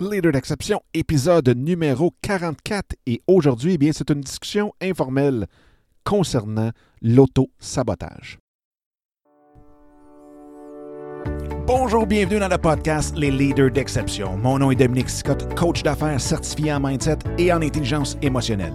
Leader d'exception, épisode numéro 44. Et aujourd'hui, eh bien, c'est une discussion informelle concernant l'auto-sabotage. Bonjour, bienvenue dans le podcast Les Leaders d'exception. Mon nom est Dominique Scott, coach d'affaires certifié en mindset et en intelligence émotionnelle.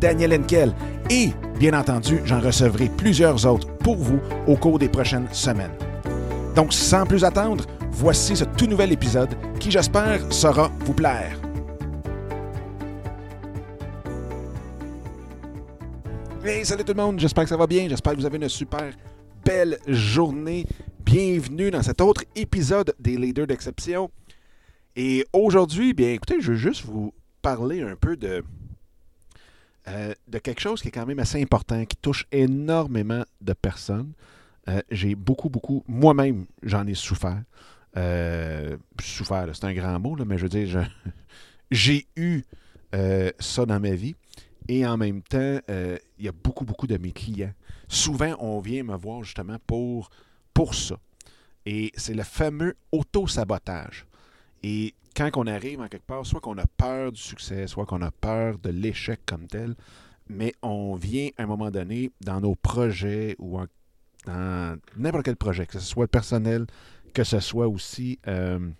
Daniel Henkel et, bien entendu, j'en recevrai plusieurs autres pour vous au cours des prochaines semaines. Donc, sans plus attendre, voici ce tout nouvel épisode qui, j'espère, saura vous plaire. Hey, salut tout le monde, j'espère que ça va bien, j'espère que vous avez une super belle journée. Bienvenue dans cet autre épisode des Leaders d'exception. Et aujourd'hui, bien écoutez, je veux juste vous parler un peu de, euh, de quelque chose qui est quand même assez important, qui touche énormément de personnes. Euh, j'ai beaucoup, beaucoup, moi-même, j'en ai souffert. Euh, souffert, c'est un grand mot, mais je veux dire, j'ai eu ça dans ma vie. Et en même temps, il y a beaucoup, beaucoup de mes clients. Souvent, on vient me voir justement pour, pour ça. Et c'est le fameux auto-sabotage. Et quand on arrive en quelque part, soit qu'on a peur du succès, soit qu'on a peur de l'échec comme tel, mais on vient à un moment donné dans nos projets ou dans n'importe quel projet, que ce soit personnel, que ce soit aussi euh,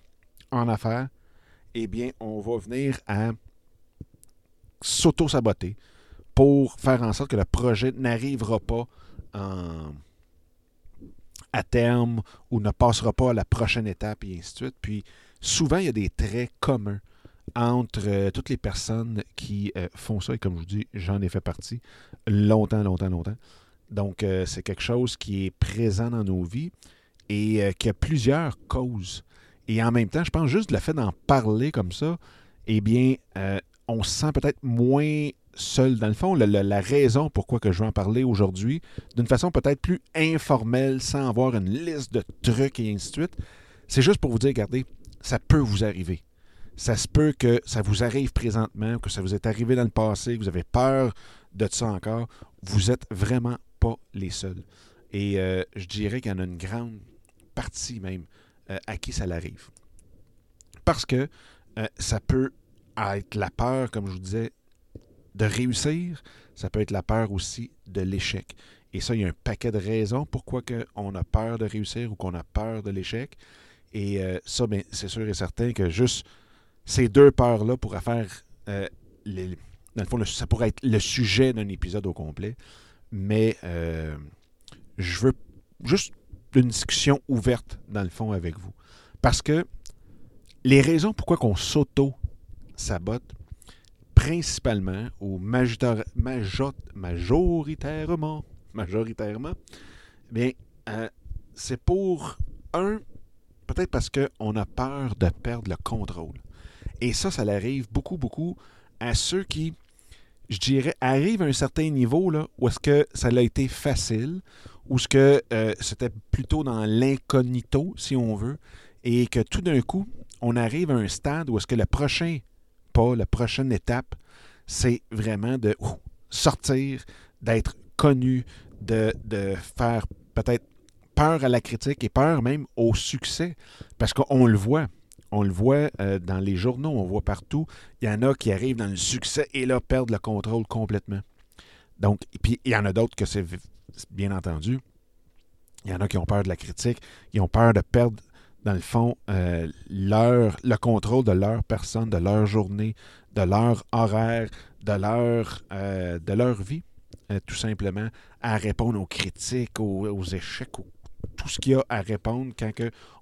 en affaires, eh bien, on va venir à s'auto-saboter pour faire en sorte que le projet n'arrivera pas à terme ou ne passera pas à la prochaine étape et ainsi de suite. Puis souvent, il y a des traits communs entre euh, toutes les personnes qui euh, font ça. Et comme je vous dis, j'en ai fait partie longtemps, longtemps, longtemps. Donc, euh, c'est quelque chose qui est présent dans nos vies et qui a plusieurs causes. Et en même temps, je pense juste le fait d'en parler comme ça, eh bien, on se sent peut-être moins seul. Dans le fond, la, raison pourquoi que je veux en parler aujourd'hui, d'une façon peut-être plus informelle, sans avoir une liste de trucs et ainsi de suite, c'est juste pour vous dire, regardez, ça peut vous arriver. Ça se peut que ça vous arrive présentement, que ça vous est arrivé dans le passé, que vous avez peur de ça encore. Vous n'êtes vraiment pas les seuls. Et euh, je dirais qu'il y en a une grande partie même euh, à qui ça l'arrive. Parce que euh, ça peut être la peur, comme je vous disais, de réussir, ça peut être la peur aussi de l'échec. Et ça, il y a un paquet de raisons pourquoi on a peur de réussir ou qu'on a peur de l'échec. Et euh, ça, ben, c'est sûr et certain que juste ces deux peurs-là pourraient faire. Euh, dans le fond, ça pourrait être le sujet d'un épisode au complet. Mais euh, je veux juste une discussion ouverte, dans le fond, avec vous. Parce que les raisons pourquoi qu'on s'auto-sabote, principalement ou majoritairement, majoritairement, bien, euh, c'est pour un, peut-être parce qu'on a peur de perdre le contrôle. Et ça, ça arrive beaucoup, beaucoup à ceux qui, je dirais, arrivent à un certain niveau là, où est-ce que ça a été facile, ou ce que euh, c'était plutôt dans l'incognito, si on veut, et que tout d'un coup, on arrive à un stade où est-ce que le prochain la prochaine étape, c'est vraiment de sortir, d'être connu, de, faire peut-être peur à la critique et peur même au succès. Parce qu'on le voit. On le voit euh, dans les journaux, on voit partout. Il y en a qui arrivent dans le succès et là perdent le contrôle complètement. Donc, et puis il y en a d'autres que c'est bien entendu. Il y en a qui ont peur de la critique, ils ont peur de perdre dans le fond, euh, leur, le contrôle de leur personne, de leur journée, de leur horaire, de leur, euh, de leur vie, tout simplement, à répondre aux critiques, aux, échecs, tout ce qu'il y a à répondre quand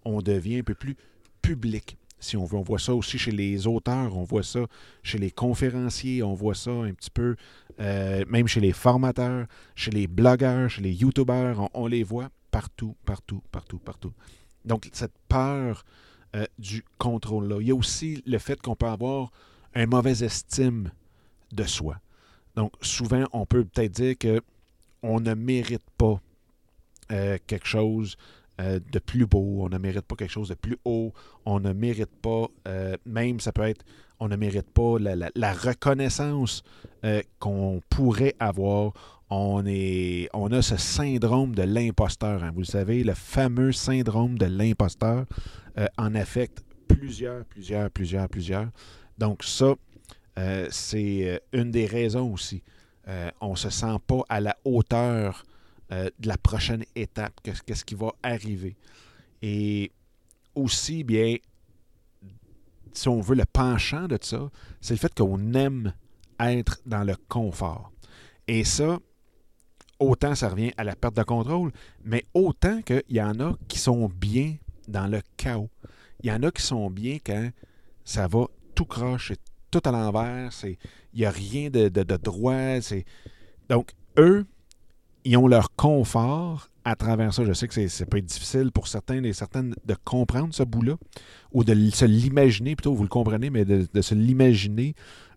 on devient un peu plus public. Si on veut, on voit ça aussi chez les auteurs, on voit ça chez les conférenciers, on voit ça un petit peu même chez les formateurs, chez les blogueurs, chez les youtubeurs, on les voit partout, partout, partout, partout. Donc, cette peur euh, du contrôle-là. Il y a aussi le fait qu'on peut avoir un mauvaise estime de soi. Donc, souvent, on peut peut-être dire que on ne mérite pas euh, quelque chose euh, de plus beau, on ne mérite pas quelque chose de plus haut, on ne mérite pas, euh, même ça peut être, on ne mérite pas la, reconnaissance qu'on pourrait avoir. On, a ce syndrome de l'imposteur. Hein. Vous le savez, le fameux syndrome de l'imposteur en affecte plusieurs, plusieurs, plusieurs, plusieurs. Donc ça, c'est une des raisons aussi. on ne se sent pas à la hauteur euh, de la prochaine étape, qu'est-ce qui va arriver. Et aussi, bien, si on veut le penchant de ça, c'est le fait qu'on aime être dans le confort. Et ça, autant ça revient à la perte de contrôle, mais autant qu'il y en a qui sont bien dans le chaos. Il y en a qui sont bien quand ça va tout croche, tout à l'envers, il n'y a rien de, de, de droit. Donc, eux, ils ont leur confort à travers ça. Je sais que ça peut être difficile pour certains et certaines de comprendre ce bout-là, ou de se l'imaginer, plutôt, vous le comprenez, mais de, se l'imaginer.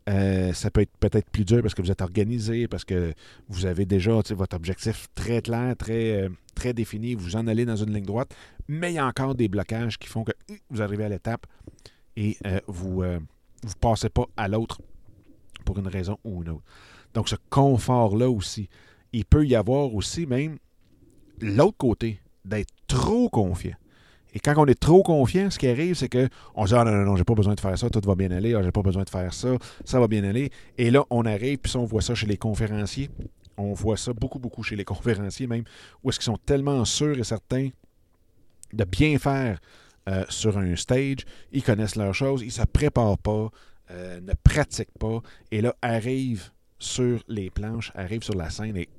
Euh, ça peut être peut-être plus dur parce que vous êtes organisé, parce que vous avez déjà votre objectif très clair, très, euh, très défini, vous en allez dans une ligne droite, mais il y a encore des blocages qui font que vous arrivez à l'étape et euh, vous ne passez pas à l'autre pour une raison ou une autre. Donc ce confort-là aussi, il peut y avoir aussi même l'autre côté, d'être trop confiant. Et quand on est trop confiant, ce qui arrive, c'est qu'on se dit Ah non, non, non, j'ai pas besoin de faire ça, tout va bien aller, ah, j'ai pas besoin de faire ça, ça va bien aller. Et là, on arrive, puis on voit ça chez les conférenciers. On voit ça beaucoup, beaucoup chez les conférenciers même, où est-ce qu'ils sont tellement sûrs et certains de bien faire euh, sur un stage, ils connaissent leurs choses, ils ne se préparent pas, euh, ne pratiquent pas, et là arrive sur les planches, arrivent sur la scène et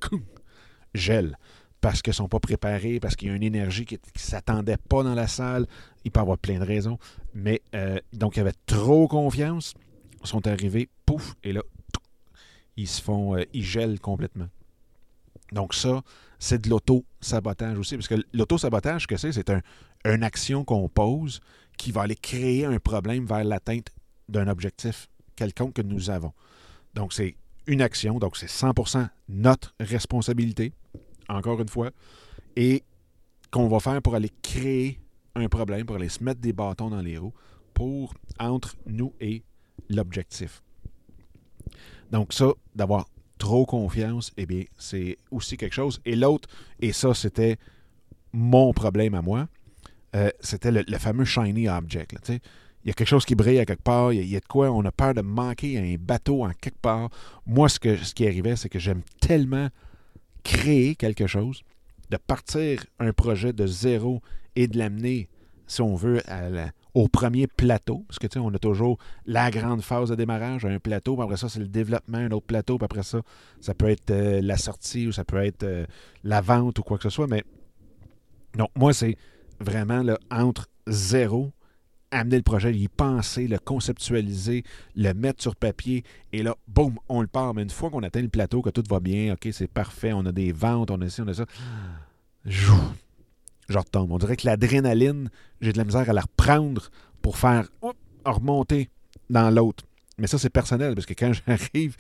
gèlent parce qu'ils ne sont pas préparés, parce qu'il y a une énergie qui ne s'attendait pas dans la salle. Il peut y avoir plein de raisons. Mais euh, donc, il y avait trop confiance. Ils sont arrivés, pouf, et là, ils se font, euh, ils gèlent complètement. Donc, ça, c'est de l'auto-sabotage aussi. Parce que l'auto-sabotage, que c'est, c'est un, une action qu'on pose qui va aller créer un problème vers l'atteinte d'un objectif quelconque que nous avons. Donc, c'est une action, donc c'est 100% notre responsabilité, encore une fois, et qu'on va faire pour aller créer un problème, pour aller se mettre des bâtons dans les roues, pour entre nous et l'objectif. Donc ça, d'avoir trop confiance, eh bien, c'est aussi quelque chose. Et l'autre, et ça, c'était mon problème à moi, euh, c'était le, fameux shiny object. Il y a quelque chose qui brille à quelque part, il y, a, de quoi, on a peur de manquer un bateau en quelque part. Moi, ce, que, ce qui arrivait, c'est que j'aime tellement créer quelque chose, de partir un projet de zéro et de l'amener, si on veut, au premier plateau. Parce que, tu sais, on a toujours la grande phase de démarrage, un plateau, puis après ça, c'est le développement, un autre plateau, puis après ça, ça peut être euh, la sortie ou ça peut être euh, la vente ou quoi que ce soit. Mais non, moi, c'est vraiment entre zéro amener le projet, y penser, le conceptualiser, le mettre sur papier, et là, boum, on le part. Mais une fois qu'on atteint le plateau, que tout va bien, OK, c'est parfait, on a des ventes, on a ci, on a ça, je retombe. On dirait que l'adrénaline, j'ai de la misère à la reprendre pour faire, remonter dans l'autre. Mais ça, c'est personnel, parce que quand j'arrive,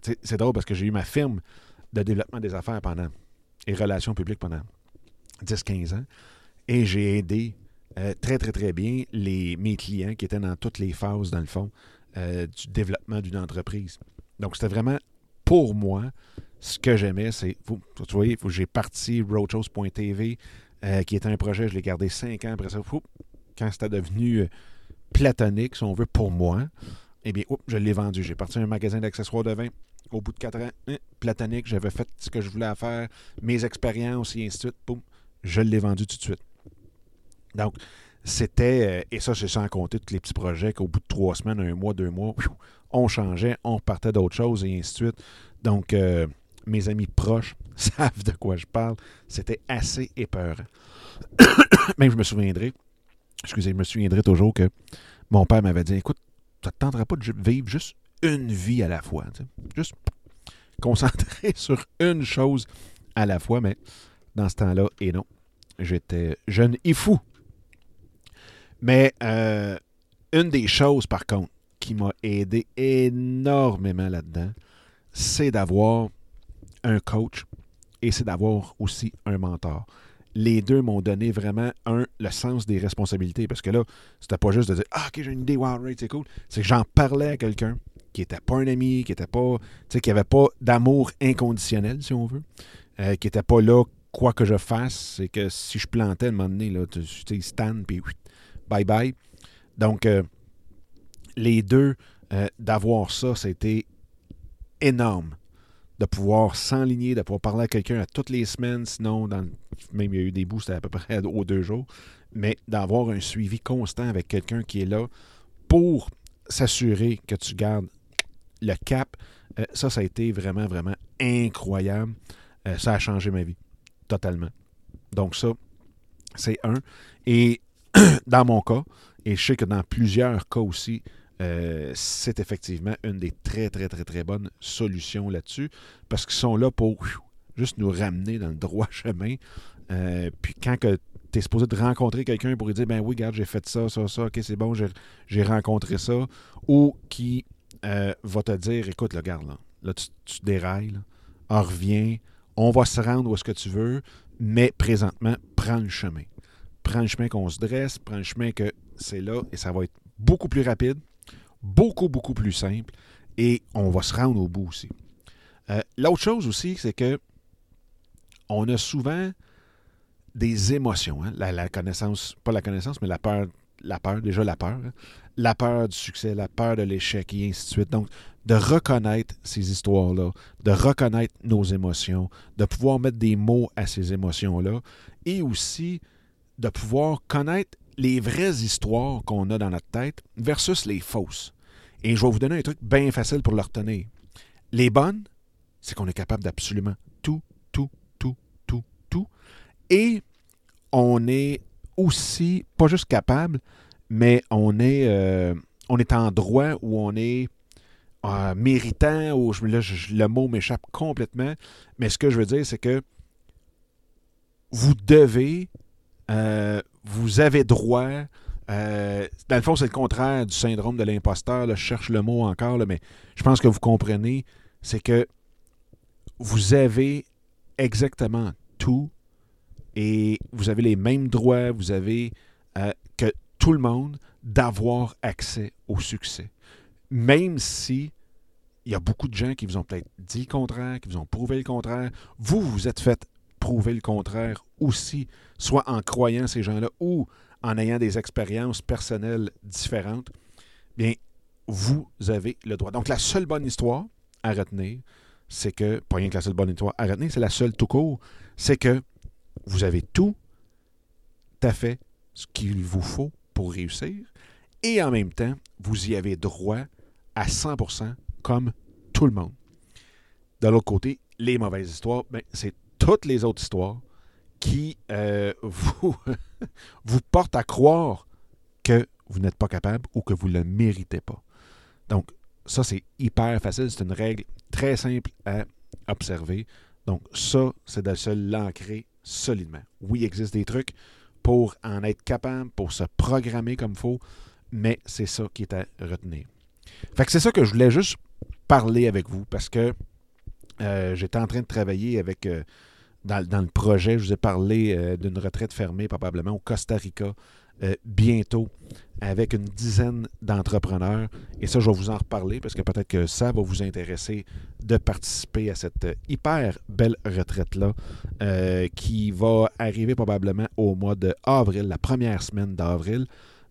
c'est drôle parce que j'ai eu ma firme de développement des affaires pendant et relations publiques pendant 10-15 ans, et j'ai aidé euh, très, très, très bien les, mes clients qui étaient dans toutes les phases, dans le fond, euh, du développement d'une entreprise. Donc, c'était vraiment pour moi, ce que j'aimais, c'est, vous, voyez, j'ai parti roadshows.tv, euh, qui était un projet, je l'ai gardé cinq ans après ça. quand c'était devenu platonique, si on veut, pour moi, eh bien, je l'ai vendu. J'ai parti un magasin d'accessoires de vin. Au bout de quatre ans, hein, platonique, j'avais fait ce que je voulais faire, mes expériences et ainsi de suite. je l'ai vendu tout de suite. Donc, c'était, euh, et ça, c'est sans compter tous les petits projets qu'au bout de trois semaines, un mois, deux mois, on changeait, on repartait d'autres choses et ainsi de suite. Donc, euh, mes amis proches savent de quoi je parle. C'était assez épeurant. Même je me souviendrai, excusez, je me souviendrai toujours que mon père m'avait dit Écoute, ça ne te pas de vivre juste une vie à la fois. Juste concentrer sur une chose à la fois, mais dans ce temps-là, et non. J'étais jeune et fou Mais euh, une des choses, par contre, qui m'a aidé énormément là-dedans, c'est d'avoir un coach et c'est d'avoir aussi un mentor. Les deux m'ont donné vraiment, un, le sens des responsabilités. Parce que là, c'était pas juste de dire Ah, ok, j'ai une idée, wow, right, c'est cool. C'est que j'en parlais à quelqu'un qui n'était pas un ami, qui était pas. Tu qui n'avait pas d'amour inconditionnel, si on veut. Euh, qui n'était pas là, quoi que je fasse. C'est que si je plantais à un moment donné, là, tu sais, stand, puis bye bye. Donc, euh, les deux, euh, d'avoir ça, c'était énorme. De pouvoir s'enligner, de pouvoir parler à quelqu'un à toutes les semaines, sinon, même il y a eu des bouts, c'était à peu près aux deux jours, mais d'avoir un suivi constant avec quelqu'un qui est là pour s'assurer que tu gardes le cap, euh, ça, ça a été vraiment, vraiment incroyable. Ça a changé ma vie, totalement. Donc ça, c'est un. Et dans mon cas, et je sais que dans plusieurs cas aussi, euh, c'est effectivement une des très, très, très, très bonnes solutions là-dessus, parce qu'ils sont là pour juste nous ramener dans le droit chemin. Euh, puis quand tu es supposé de rencontrer quelqu'un pour lui dire, ben oui, regarde, j'ai fait ça, ça, ça, ok, c'est bon, j'ai rencontré ça, ou qui euh, va te dire, écoute, là, regarde, là, là tu, dérailles, là, on revient, on va se rendre où est-ce que tu veux, mais présentement, prends le chemin. Prends le chemin qu'on se dresse, prends le chemin que c'est là, et ça va être beaucoup plus rapide, beaucoup, beaucoup plus simple et on va se rendre au bout aussi. Euh, l'autre chose aussi, c'est que on a souvent des émotions. Hein. La, connaissance, pas la connaissance, mais la peur, la peur, déjà la peur. Hein. La peur du succès, la peur de l'échec et ainsi de suite. Donc, de reconnaître ces histoires-là, de reconnaître nos émotions, de pouvoir mettre des mots à ces émotions-là et aussi de pouvoir connaître les vraies histoires qu'on a dans notre tête versus les fausses. Et je vais vous donner un truc bien facile pour le retenir. Les bonnes, c'est qu'on est capable d'absolument tout, tout, tout, tout, tout. Et on est aussi, pas juste capable, mais on est, euh, on est en droit ou on est euh, méritant, ou le mot m'échappe complètement. Mais ce que je veux dire, c'est que vous devez euh, vous avez droit. Euh, dans le fond, c'est le contraire du syndrome de l'imposteur. Je cherche le mot encore, mais je pense que vous comprenez. C'est que vous avez exactement tout et vous avez les mêmes droits, vous avez euh, que tout le monde d'avoir accès au succès. Même si il y a beaucoup de gens qui vous ont peut-être dit le contraire, qui vous ont prouvé le contraire, vous vous êtes fait prouver le contraire aussi, soit en croyant ces gens-là ou en ayant des expériences personnelles différentes, bien, vous avez le droit. Donc, la seule bonne histoire à retenir, c'est que, pas rien que la seule bonne histoire à retenir, c'est la seule tout court, c'est que vous avez tout à fait ce qu'il vous faut pour réussir et en même temps, vous y avez droit à 100% comme tout le monde. De l'autre côté, les mauvaises histoires, ben, c'est toutes les autres histoires qui euh, vous, vous portent à croire que vous n'êtes pas capable ou que vous ne le méritez pas. Donc, ça, c'est hyper facile. C'est une règle très simple à observer. Donc, ça, c'est de se l'ancrer solidement. Oui, il existe des trucs pour en être capable, pour se programmer comme il faut, mais c'est ça qui est à retenir. Fait que c'est ça que je voulais juste parler avec vous parce que euh, j'étais en train de travailler avec euh, dans, le projet. Je vous ai parlé euh, d'une retraite fermée probablement au Costa Rica euh, bientôt avec une dizaine d'entrepreneurs. Et ça, je vais vous en reparler parce que peut-être que ça va vous intéresser de participer à cette euh, hyper belle retraite-là qui va arriver probablement au mois d'avril, la première semaine d'avril.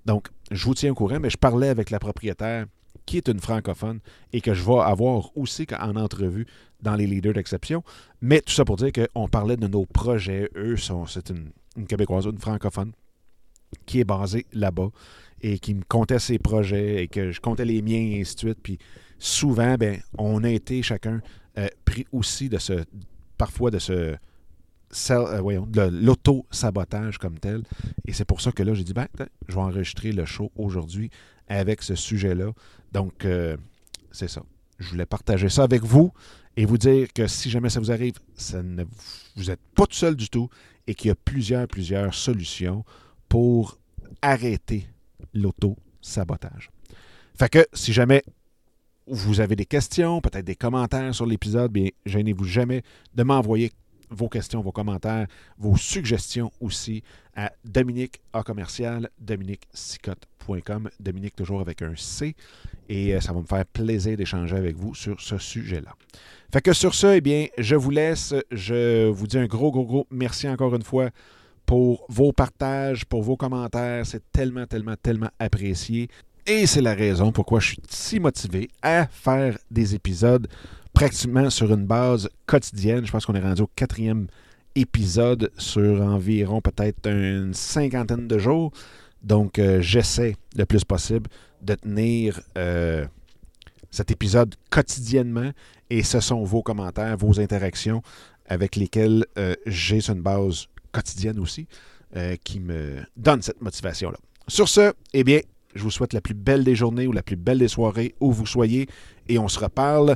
Donc, je vous tiens au courant, mais je parlais avec la propriétaire qui est une francophone et que je vais avoir aussi en entrevue dans les leaders d'exception. Mais tout ça pour dire qu'on parlait de nos projets. Eux, sont, c'est une, Québécoise, une francophone qui est basée là-bas et qui me comptait ses projets et que je comptais les miens et ainsi de suite. Puis souvent, ben, on a été chacun euh, pris aussi de ce, parfois de ce, euh, voyons, de l'auto-sabotage comme tel. Et c'est pour ça que là, j'ai dit, ben, je vais enregistrer le show aujourd'hui avec ce sujet-là. Donc, euh, c'est ça. Je voulais partager ça avec vous et vous dire que si jamais ça vous arrive, ça ne, vous n'êtes pas tout seul du tout et qu'il y a plusieurs, plusieurs solutions pour arrêter l'auto-sabotage. Fait que si jamais vous avez des questions, peut-être des commentaires sur l'épisode, bien, gênez-vous jamais de m'envoyer vos questions, vos commentaires, vos suggestions aussi à Dominique A commercial, dominiquesicotte.com, Dominique toujours avec un C, et euh, ça va me faire plaisir d'échanger avec vous sur ce sujet-là. Fait que sur ce, eh bien, je vous laisse. Je vous dis un gros, gros, gros merci encore une fois pour vos partages, pour vos commentaires. C'est tellement, tellement, tellement apprécié. Et c'est la raison pourquoi je suis si motivé à faire des épisodes pratiquement sur une base quotidienne. Je pense qu'on est rendu au quatrième épisode sur environ peut-être une cinquantaine de jours. Donc, euh, j'essaie le plus possible de tenir euh, cet épisode quotidiennement. Et ce sont vos commentaires, vos interactions avec lesquelles euh, j'ai sur une base quotidienne aussi qui me donne cette motivation-là. Sur ce, eh bien, je vous souhaite la plus belle des journées ou la plus belle des soirées où vous soyez et on se reparle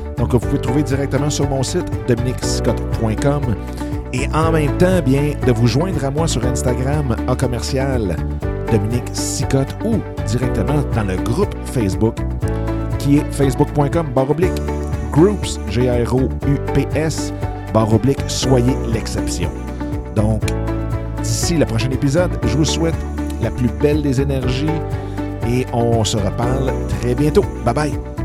Donc, vous pouvez trouver directement sur mon site dominicscott.com et en même temps, bien, de vous joindre à moi sur Instagram à commercial Dominique Sicotte ou directement dans le groupe Facebook qui est facebook.com baroblique groups, G-R-O-U-P-S, baroblique, soyez l'exception. Donc, d'ici le prochain épisode, je vous souhaite la plus belle des énergies et on se reparle très bientôt. Bye bye!